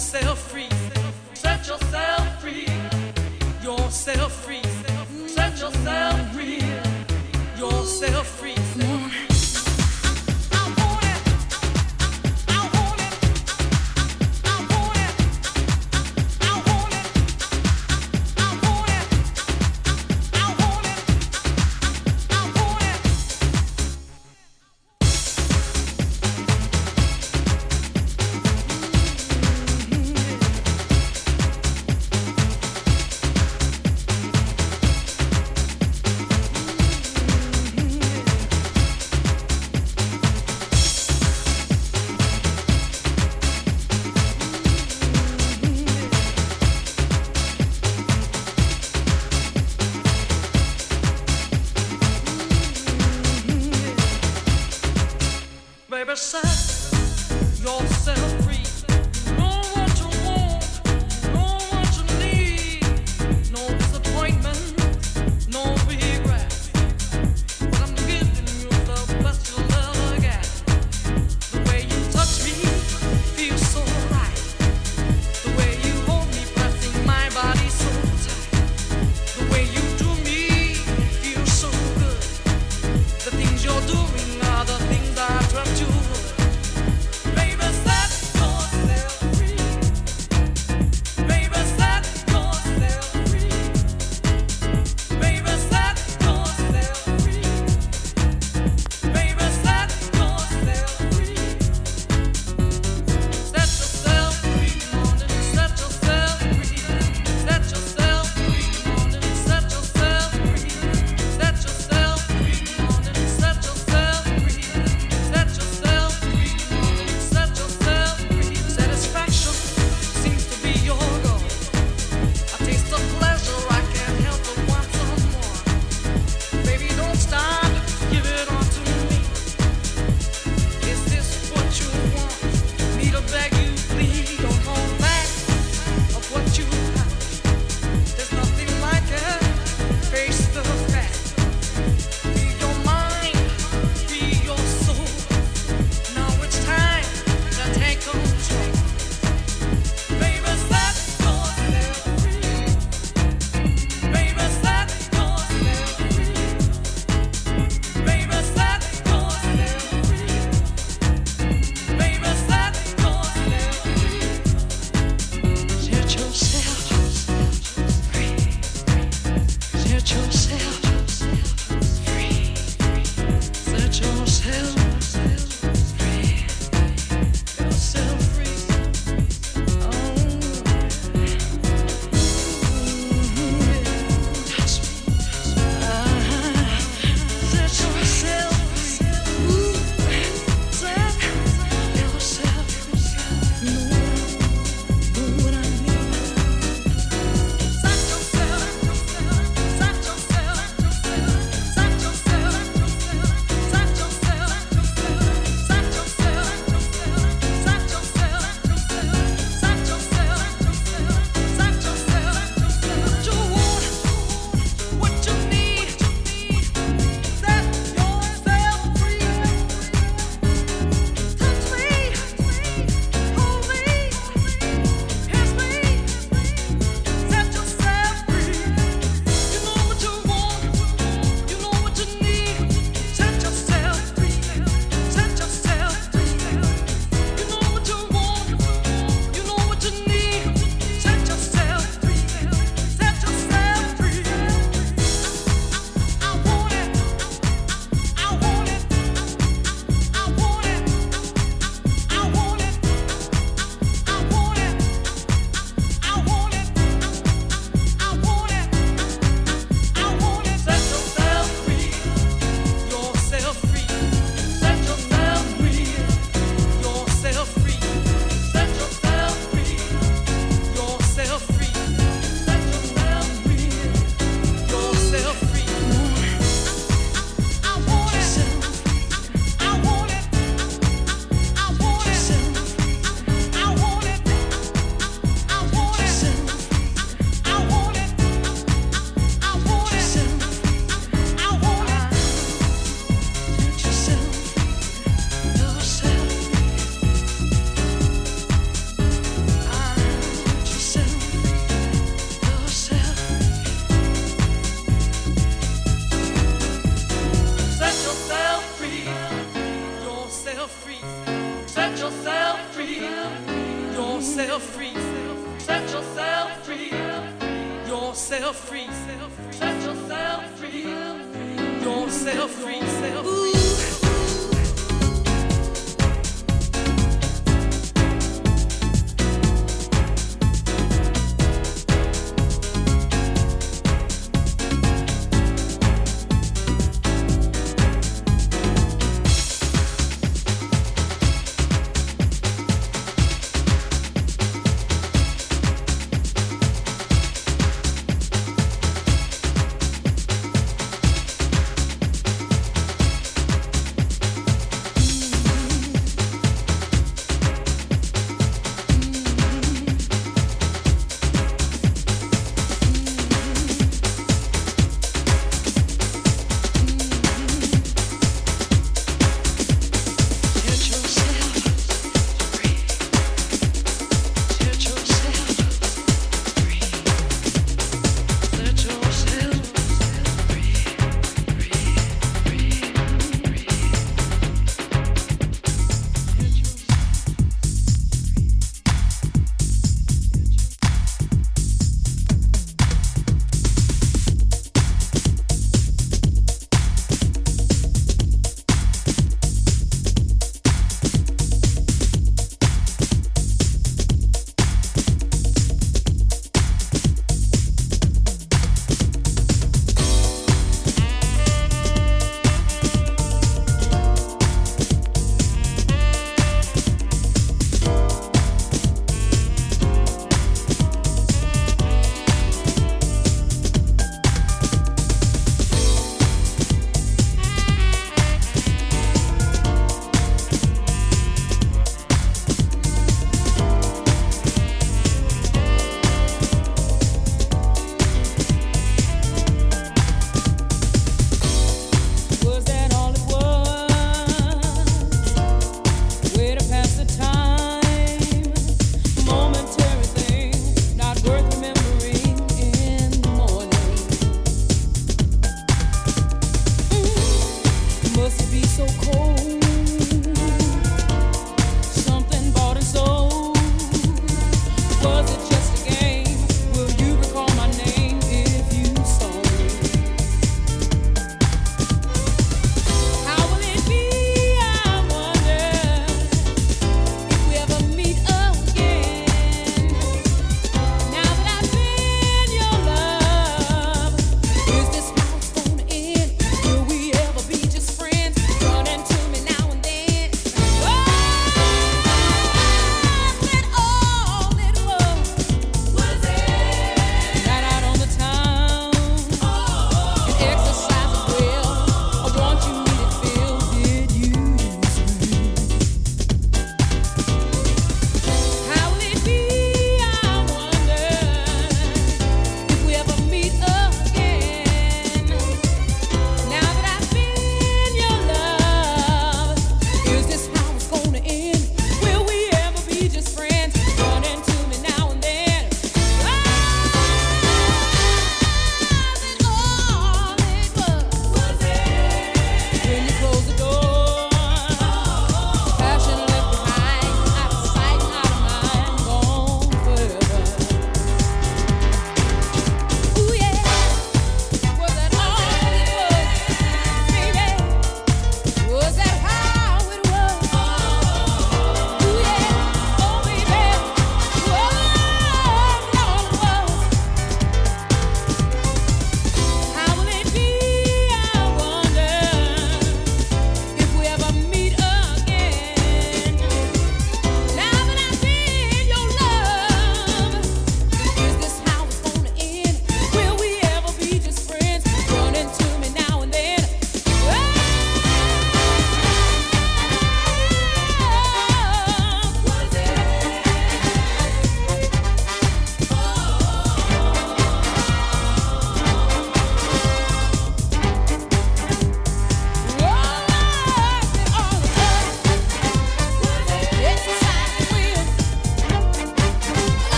set yourself free set yourself free. Set yourself free. Set yourself free.